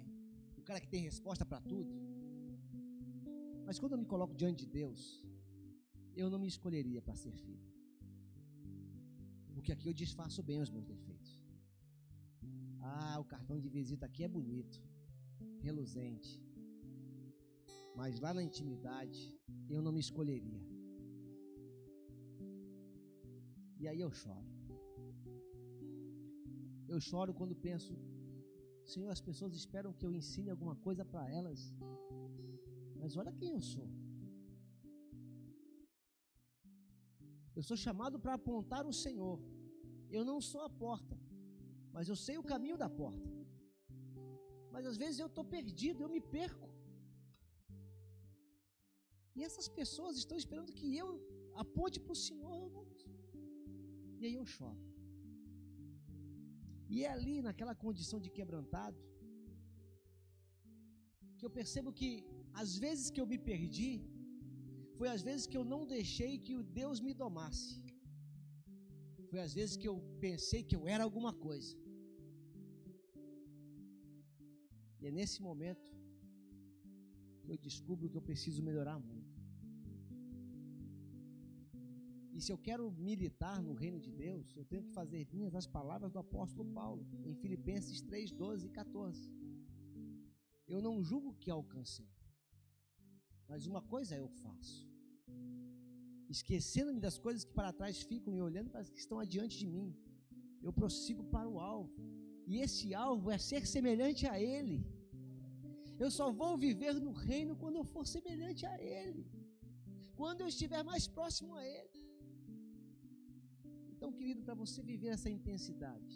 um cara que tem resposta para tudo, mas quando eu me coloco diante de Deus, eu não me escolheria para ser filho porque aqui eu disfarço bem os meus defeitos. Ah, o cartão de visita aqui é bonito, reluzente. Mas lá na intimidade, eu não me escolheria. E aí eu choro. Eu choro quando penso, Senhor, as pessoas esperam que eu ensine alguma coisa para elas. Mas olha quem eu sou. Eu sou chamado para apontar o Senhor. Eu não sou a porta, mas eu sei o caminho da porta. Mas às vezes eu estou perdido, eu me perco. E essas pessoas estão esperando que eu aponte para o Senhor. E aí eu choro. E é ali, naquela condição de quebrantado, que eu percebo que às vezes que eu me perdi, foi às vezes que eu não deixei que o Deus me domasse. Foi às vezes que eu pensei que eu era alguma coisa. E é nesse momento que eu descubro que eu preciso melhorar muito. E se eu quero militar no reino de Deus, eu tenho que fazer minhas as palavras do apóstolo Paulo, em Filipenses 3, 12 e 14. Eu não julgo que alcancei, mas uma coisa eu faço esquecendo-me das coisas que para trás ficam e olhando para as que estão adiante de mim. Eu prossigo para o alvo. E esse alvo é ser semelhante a Ele. Eu só vou viver no reino quando eu for semelhante a Ele. Quando eu estiver mais próximo a Ele. Então, querido, para você viver essa intensidade,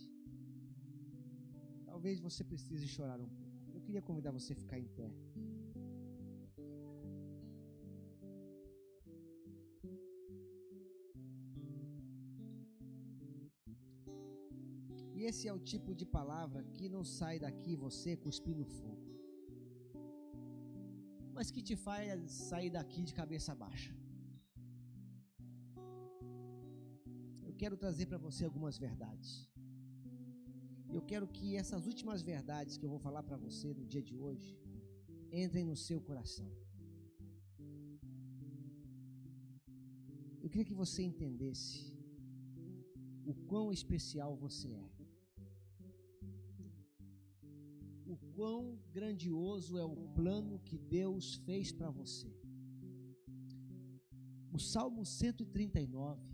talvez você precise chorar um pouco. Eu queria convidar você a ficar em pé. E esse é o tipo de palavra que não sai daqui você cuspindo fogo, mas que te faz sair daqui de cabeça baixa. Quero trazer para você algumas verdades. Eu quero que essas últimas verdades que eu vou falar para você no dia de hoje entrem no seu coração. Eu queria que você entendesse o quão especial você é. O quão grandioso é o plano que Deus fez para você. O Salmo 139.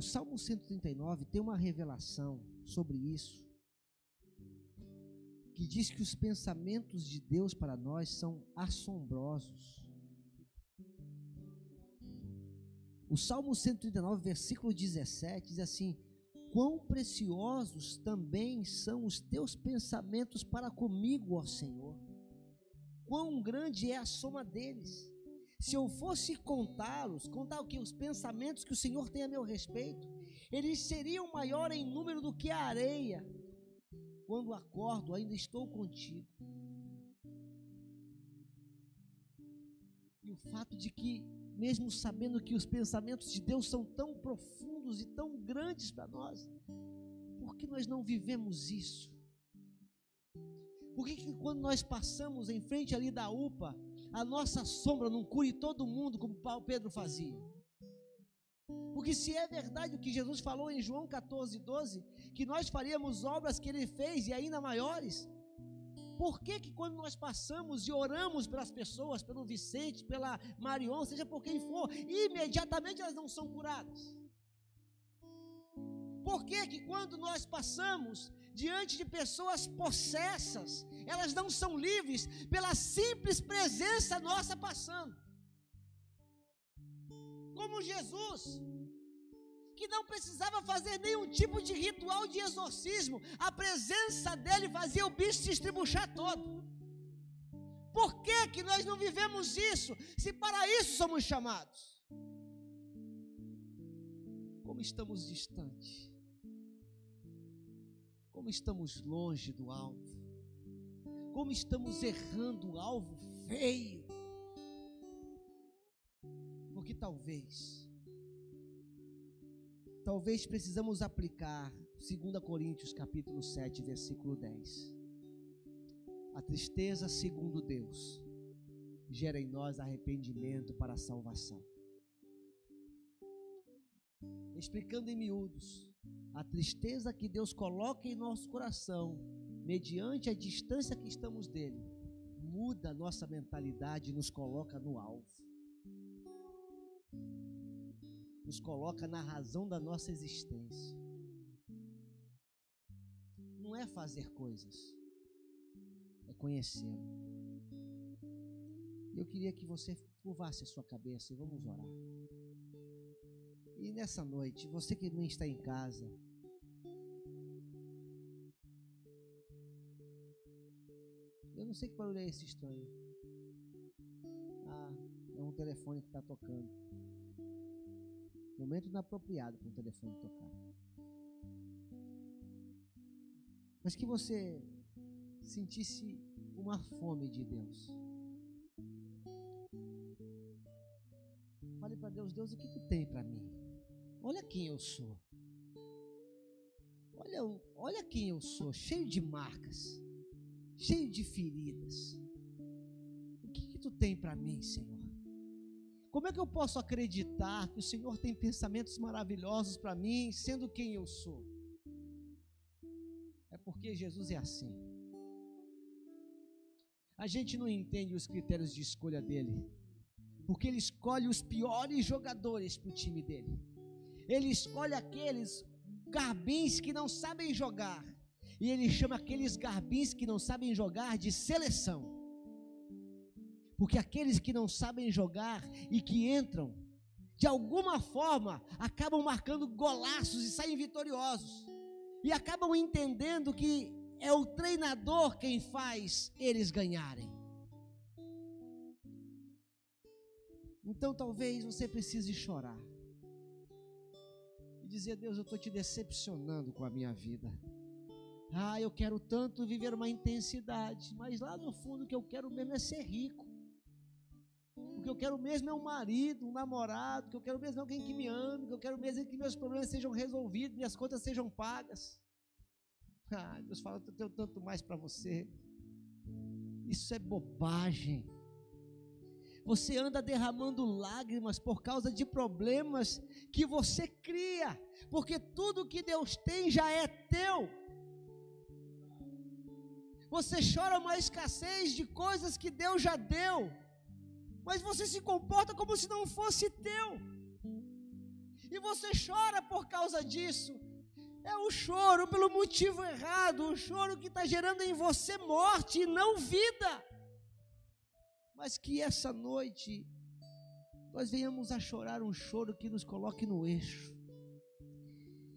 O Salmo 139 tem uma revelação sobre isso que diz que os pensamentos de Deus para nós são assombrosos. O Salmo 139, versículo 17 diz assim: Quão preciosos também são os teus pensamentos para comigo, ó Senhor. Quão grande é a soma deles. Se eu fosse contá-los, contar o que os pensamentos que o Senhor tem a meu respeito, eles seriam maior em número do que a areia quando acordo, ainda estou contigo. E o fato de que, mesmo sabendo que os pensamentos de Deus são tão profundos e tão grandes para nós, por que nós não vivemos isso? Por que, que quando nós passamos em frente ali da UPA, a nossa sombra não cure todo mundo como Pedro fazia? Porque se é verdade o que Jesus falou em João 14, 12, que nós faríamos obras que ele fez e ainda maiores, por que que quando nós passamos e oramos pelas pessoas, pelo Vicente, pela Marion, seja por quem for, imediatamente elas não são curadas? Por que que quando nós passamos diante de pessoas possessas, elas não são livres pela simples presença nossa passando? como Jesus, que não precisava fazer nenhum tipo de ritual de exorcismo, a presença dele fazia o bicho se estribuchar todo. Por que, que nós não vivemos isso, se para isso somos chamados? Como estamos distantes, como estamos longe do alvo, como estamos errando o alvo feio porque talvez, talvez precisamos aplicar 2 Coríntios capítulo 7, versículo 10. A tristeza segundo Deus gera em nós arrependimento para a salvação. Explicando em miúdos, a tristeza que Deus coloca em nosso coração, mediante a distância que estamos dele, muda a nossa mentalidade e nos coloca no alvo nos coloca na razão da nossa existência. Não é fazer coisas, é conhecê-lo. Eu queria que você curvasse a sua cabeça e vamos orar. E nessa noite, você que não está em casa, não sei que barulho é esse estranho. Ah, é um telefone que está tocando. Momento inapropriado para um telefone tocar. Mas que você sentisse uma fome de Deus. Fale para Deus, Deus, o que tu tem para mim? Olha quem eu sou. Olha, olha quem eu sou, cheio de marcas, cheio de feridas. O que, que tu tem para mim, Senhor? Como é que eu posso acreditar que o Senhor tem pensamentos maravilhosos para mim, sendo quem eu sou? É porque Jesus é assim. A gente não entende os critérios de escolha dele, porque ele escolhe os piores jogadores para o time dele. Ele escolhe aqueles garbins que não sabem jogar, e ele chama aqueles garbins que não sabem jogar de seleção. Porque aqueles que não sabem jogar e que entram, de alguma forma, acabam marcando golaços e saem vitoriosos. E acabam entendendo que é o treinador quem faz eles ganharem. Então talvez você precise chorar e dizer: Deus, eu estou te decepcionando com a minha vida. Ah, eu quero tanto viver uma intensidade, mas lá no fundo o que eu quero mesmo é ser rico. O que eu quero mesmo é um marido, um namorado, o que eu quero mesmo é alguém que me ame, o que eu quero mesmo é que meus problemas sejam resolvidos, minhas contas sejam pagas. Ah, Deus fala, eu tenho tanto mais para você. Isso é bobagem. Você anda derramando lágrimas por causa de problemas que você cria, porque tudo que Deus tem já é teu. Você chora uma escassez de coisas que Deus já deu, mas você se comporta como se não fosse teu. E você chora por causa disso. É o choro pelo motivo errado, o choro que está gerando em você morte e não vida mas que essa noite nós venhamos a chorar um choro que nos coloque no eixo,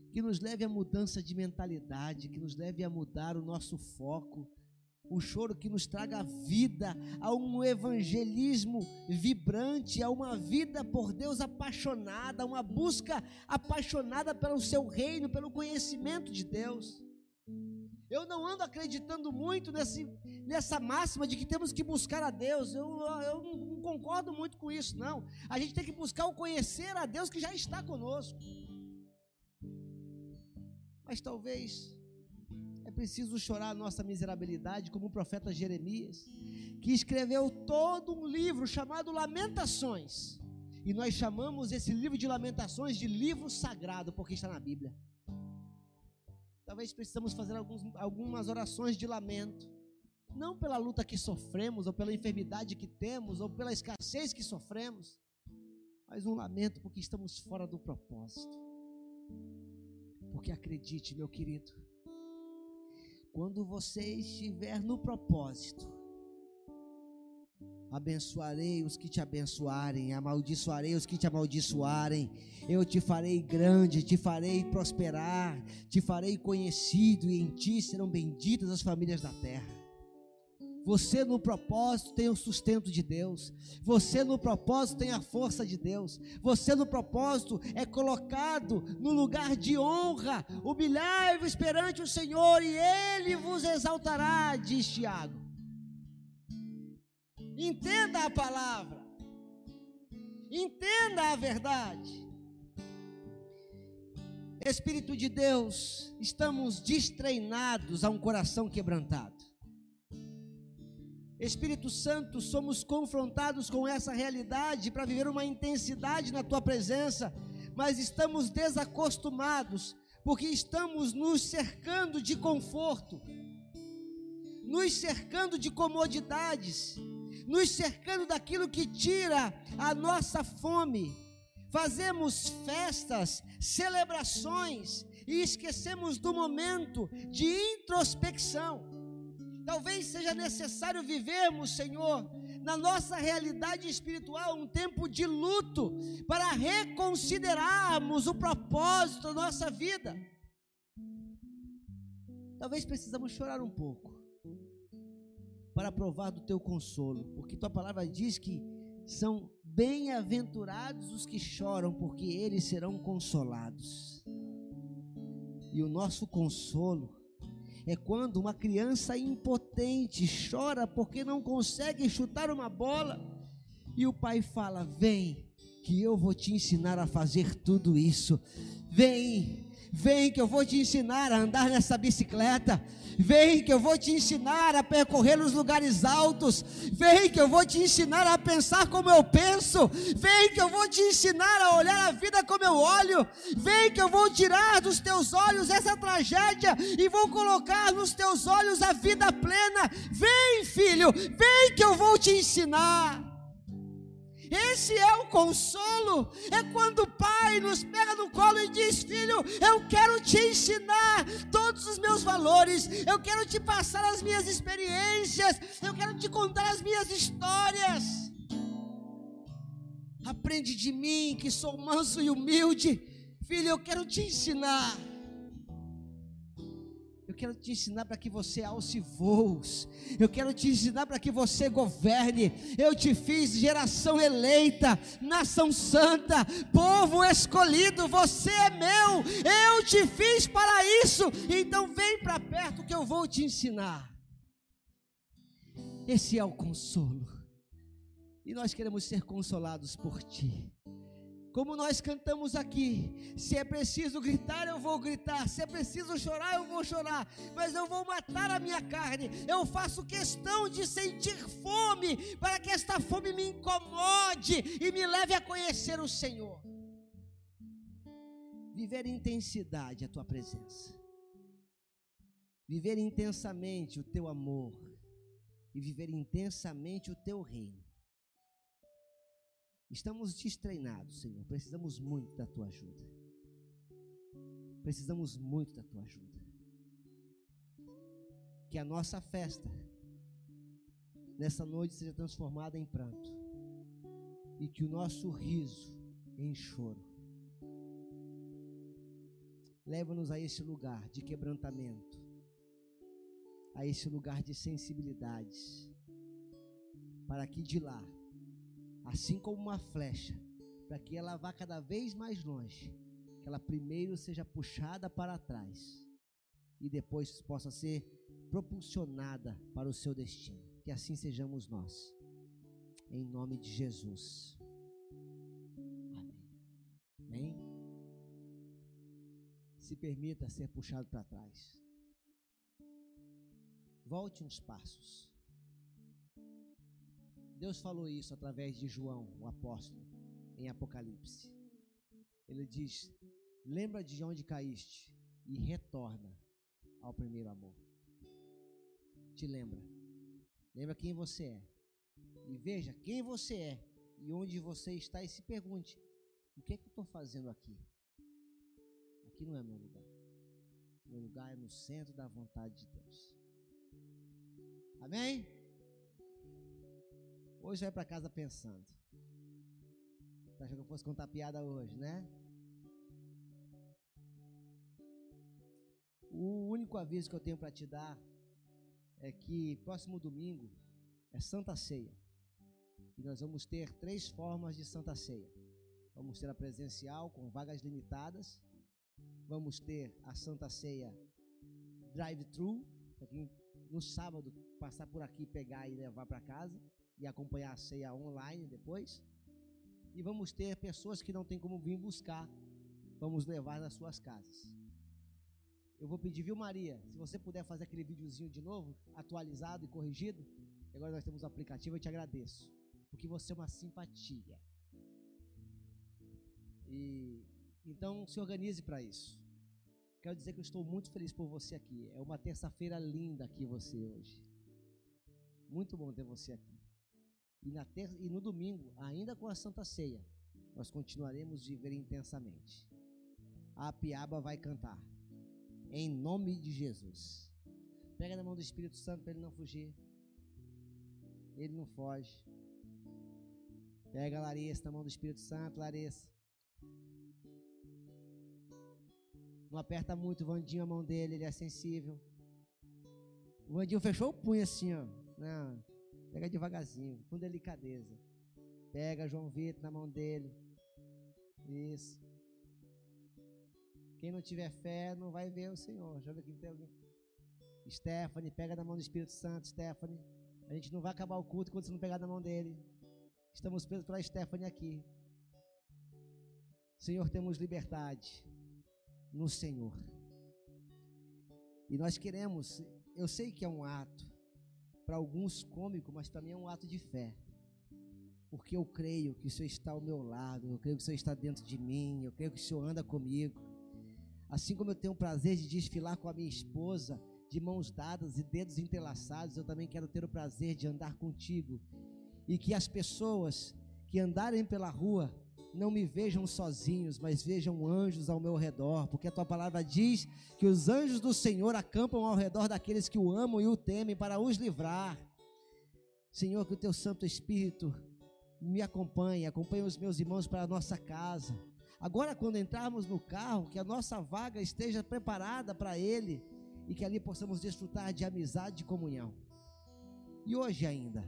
que nos leve a mudança de mentalidade, que nos leve a mudar o nosso foco, um choro que nos traga vida a um evangelismo vibrante, a uma vida por Deus apaixonada, uma busca apaixonada pelo seu reino, pelo conhecimento de Deus. Eu não ando acreditando muito nesse, nessa máxima de que temos que buscar a Deus. Eu, eu não concordo muito com isso, não. A gente tem que buscar o conhecer a Deus que já está conosco. Mas talvez preciso chorar a nossa miserabilidade, como o profeta Jeremias, que escreveu todo um livro chamado Lamentações. E nós chamamos esse livro de Lamentações de livro sagrado, porque está na Bíblia. Talvez precisamos fazer alguns, algumas orações de lamento. Não pela luta que sofremos, ou pela enfermidade que temos, ou pela escassez que sofremos, mas um lamento porque estamos fora do propósito. Porque acredite, meu querido, quando você estiver no propósito, Abençoarei os que te abençoarem, amaldiçoarei os que te amaldiçoarem. Eu te farei grande, te farei prosperar, te farei conhecido, e em ti serão benditas as famílias da terra. Você no propósito tem o sustento de Deus. Você no propósito tem a força de Deus. Você no propósito é colocado no lugar de honra. Humilhai-vos perante o Senhor e Ele vos exaltará, diz Tiago. Entenda a palavra. Entenda a verdade. Espírito de Deus, estamos destreinados a um coração quebrantado. Espírito Santo, somos confrontados com essa realidade para viver uma intensidade na tua presença, mas estamos desacostumados, porque estamos nos cercando de conforto, nos cercando de comodidades, nos cercando daquilo que tira a nossa fome. Fazemos festas, celebrações e esquecemos do momento de introspecção. Talvez seja necessário vivermos, Senhor, na nossa realidade espiritual, um tempo de luto para reconsiderarmos o propósito da nossa vida. Talvez precisamos chorar um pouco para provar do teu consolo, porque tua palavra diz que são bem-aventurados os que choram, porque eles serão consolados. E o nosso consolo é quando uma criança impotente chora porque não consegue chutar uma bola, e o pai fala: Vem, que eu vou te ensinar a fazer tudo isso. Vem, vem, que eu vou te ensinar a andar nessa bicicleta. Vem que eu vou te ensinar a percorrer os lugares altos. Vem que eu vou te ensinar a pensar como eu penso. Vem que eu vou te ensinar a olhar a vida como eu olho. Vem que eu vou tirar dos teus olhos essa tragédia e vou colocar nos teus olhos a vida plena. Vem, filho, vem que eu vou te ensinar. Esse é o consolo. É quando o pai nos pega no colo e diz: Filho, eu quero te ensinar todos os meus valores. Eu quero te passar as minhas experiências. Eu quero te contar as minhas histórias. Aprende de mim, que sou manso e humilde. Filho, eu quero te ensinar. Eu quero te ensinar para que você alce voos. Eu quero te ensinar para que você governe. Eu te fiz geração eleita, nação santa, povo escolhido. Você é meu. Eu te fiz para isso. Então vem para perto que eu vou te ensinar. Esse é o consolo. E nós queremos ser consolados por ti. Como nós cantamos aqui, se é preciso gritar, eu vou gritar, se é preciso chorar, eu vou chorar, mas eu vou matar a minha carne. Eu faço questão de sentir fome, para que esta fome me incomode e me leve a conhecer o Senhor. Viver intensidade a tua presença, viver intensamente o teu amor e viver intensamente o teu reino. Estamos destreinados, Senhor. Precisamos muito da tua ajuda. Precisamos muito da tua ajuda. Que a nossa festa nessa noite seja transformada em pranto. E que o nosso riso em choro. Leva-nos a esse lugar de quebrantamento, a esse lugar de sensibilidades, para que de lá assim como uma flecha, para que ela vá cada vez mais longe, que ela primeiro seja puxada para trás e depois possa ser propulsionada para o seu destino. Que assim sejamos nós. Em nome de Jesus. Amém. Amém. Se permita ser puxado para trás. Volte uns passos. Deus falou isso através de João, o apóstolo, em Apocalipse. Ele diz: Lembra de onde caíste e retorna ao primeiro amor. Te lembra. Lembra quem você é. E veja quem você é e onde você está e se pergunte: o que é que eu estou fazendo aqui? Aqui não é meu lugar. Meu lugar é no centro da vontade de Deus. Amém? Hoje vai para casa pensando. Você achou que eu fosse contar piada hoje, né? O único aviso que eu tenho para te dar é que próximo domingo é Santa Ceia. E nós vamos ter três formas de Santa Ceia. Vamos ter a presencial com vagas limitadas. Vamos ter a Santa Ceia drive-thru, para quem no sábado passar por aqui, pegar e levar para casa e acompanhar a ceia online depois. E vamos ter pessoas que não tem como vir buscar, vamos levar nas suas casas. Eu vou pedir, viu, Maria, se você puder fazer aquele videozinho de novo, atualizado e corrigido. Agora nós temos o aplicativo, eu te agradeço, porque você é uma simpatia. E então se organize para isso. Quero dizer que eu estou muito feliz por você aqui. É uma terça-feira linda aqui você hoje. Muito bom ter você aqui. E, na terça, e no domingo, ainda com a Santa Ceia, nós continuaremos viver intensamente. A piaba vai cantar. Em nome de Jesus. Pega na mão do Espírito Santo para ele não fugir. Ele não foge. Pega a Larissa na mão do Espírito Santo, Larissa. Não aperta muito o Vandinho a mão dele, ele é sensível. O Vandinho fechou o punho assim, ó. Não. Pega devagarzinho, com delicadeza. Pega João Vitor na mão dele. Isso. Quem não tiver fé não vai ver o Senhor. Deixa eu ver aqui tem alguém. Stephanie, pega na mão do Espírito Santo, Stephanie. A gente não vai acabar o culto quando você não pegar na mão dele. Estamos presos para Stephanie aqui. Senhor, temos liberdade no Senhor. E nós queremos, eu sei que é um ato, para alguns cômico, mas mim é um ato de fé. Porque eu creio que o Senhor está ao meu lado, eu creio que o Senhor está dentro de mim, eu creio que o Senhor anda comigo. Assim como eu tenho o prazer de desfilar com a minha esposa, de mãos dadas e dedos entrelaçados, eu também quero ter o prazer de andar contigo. E que as pessoas que andarem pela rua não me vejam sozinhos, mas vejam anjos ao meu redor, porque a tua palavra diz que os anjos do Senhor acampam ao redor daqueles que o amam e o temem para os livrar. Senhor, que o teu Santo Espírito me acompanhe, acompanhe os meus irmãos para a nossa casa. Agora, quando entrarmos no carro, que a nossa vaga esteja preparada para Ele e que ali possamos desfrutar de amizade e comunhão. E hoje ainda,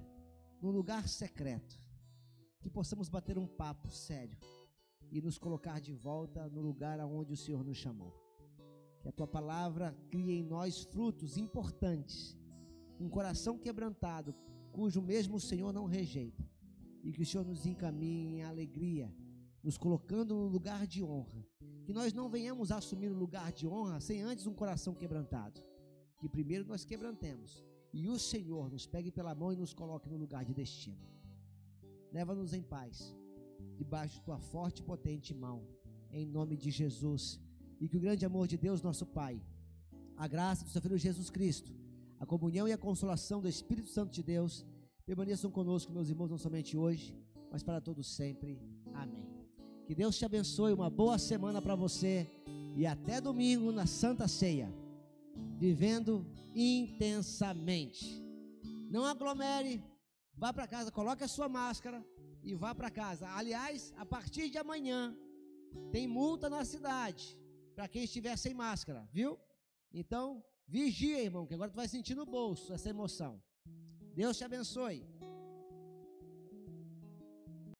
no lugar secreto, que possamos bater um papo sério e nos colocar de volta no lugar aonde o Senhor nos chamou. Que a tua palavra crie em nós frutos importantes, um coração quebrantado, cujo mesmo o Senhor não rejeita, e que o Senhor nos encaminhe em alegria nos colocando no lugar de honra. Que nós não venhamos a assumir o lugar de honra sem antes um coração quebrantado. Que primeiro nós quebrantemos e o Senhor nos pegue pela mão e nos coloque no lugar de destino. Leva-nos em paz, debaixo de tua forte e potente mão, em nome de Jesus. E que o grande amor de Deus, nosso Pai, a graça do seu Filho Jesus Cristo, a comunhão e a consolação do Espírito Santo de Deus permaneçam conosco, meus irmãos, não somente hoje, mas para todos sempre. Amém. Que Deus te abençoe, uma boa semana para você e até domingo na Santa Ceia, vivendo intensamente. Não aglomere, vá para casa, coloque a sua máscara e vá para casa. Aliás, a partir de amanhã tem multa na cidade para quem estiver sem máscara, viu? Então, vigia, irmão, que agora tu vai sentir no bolso essa emoção. Deus te abençoe.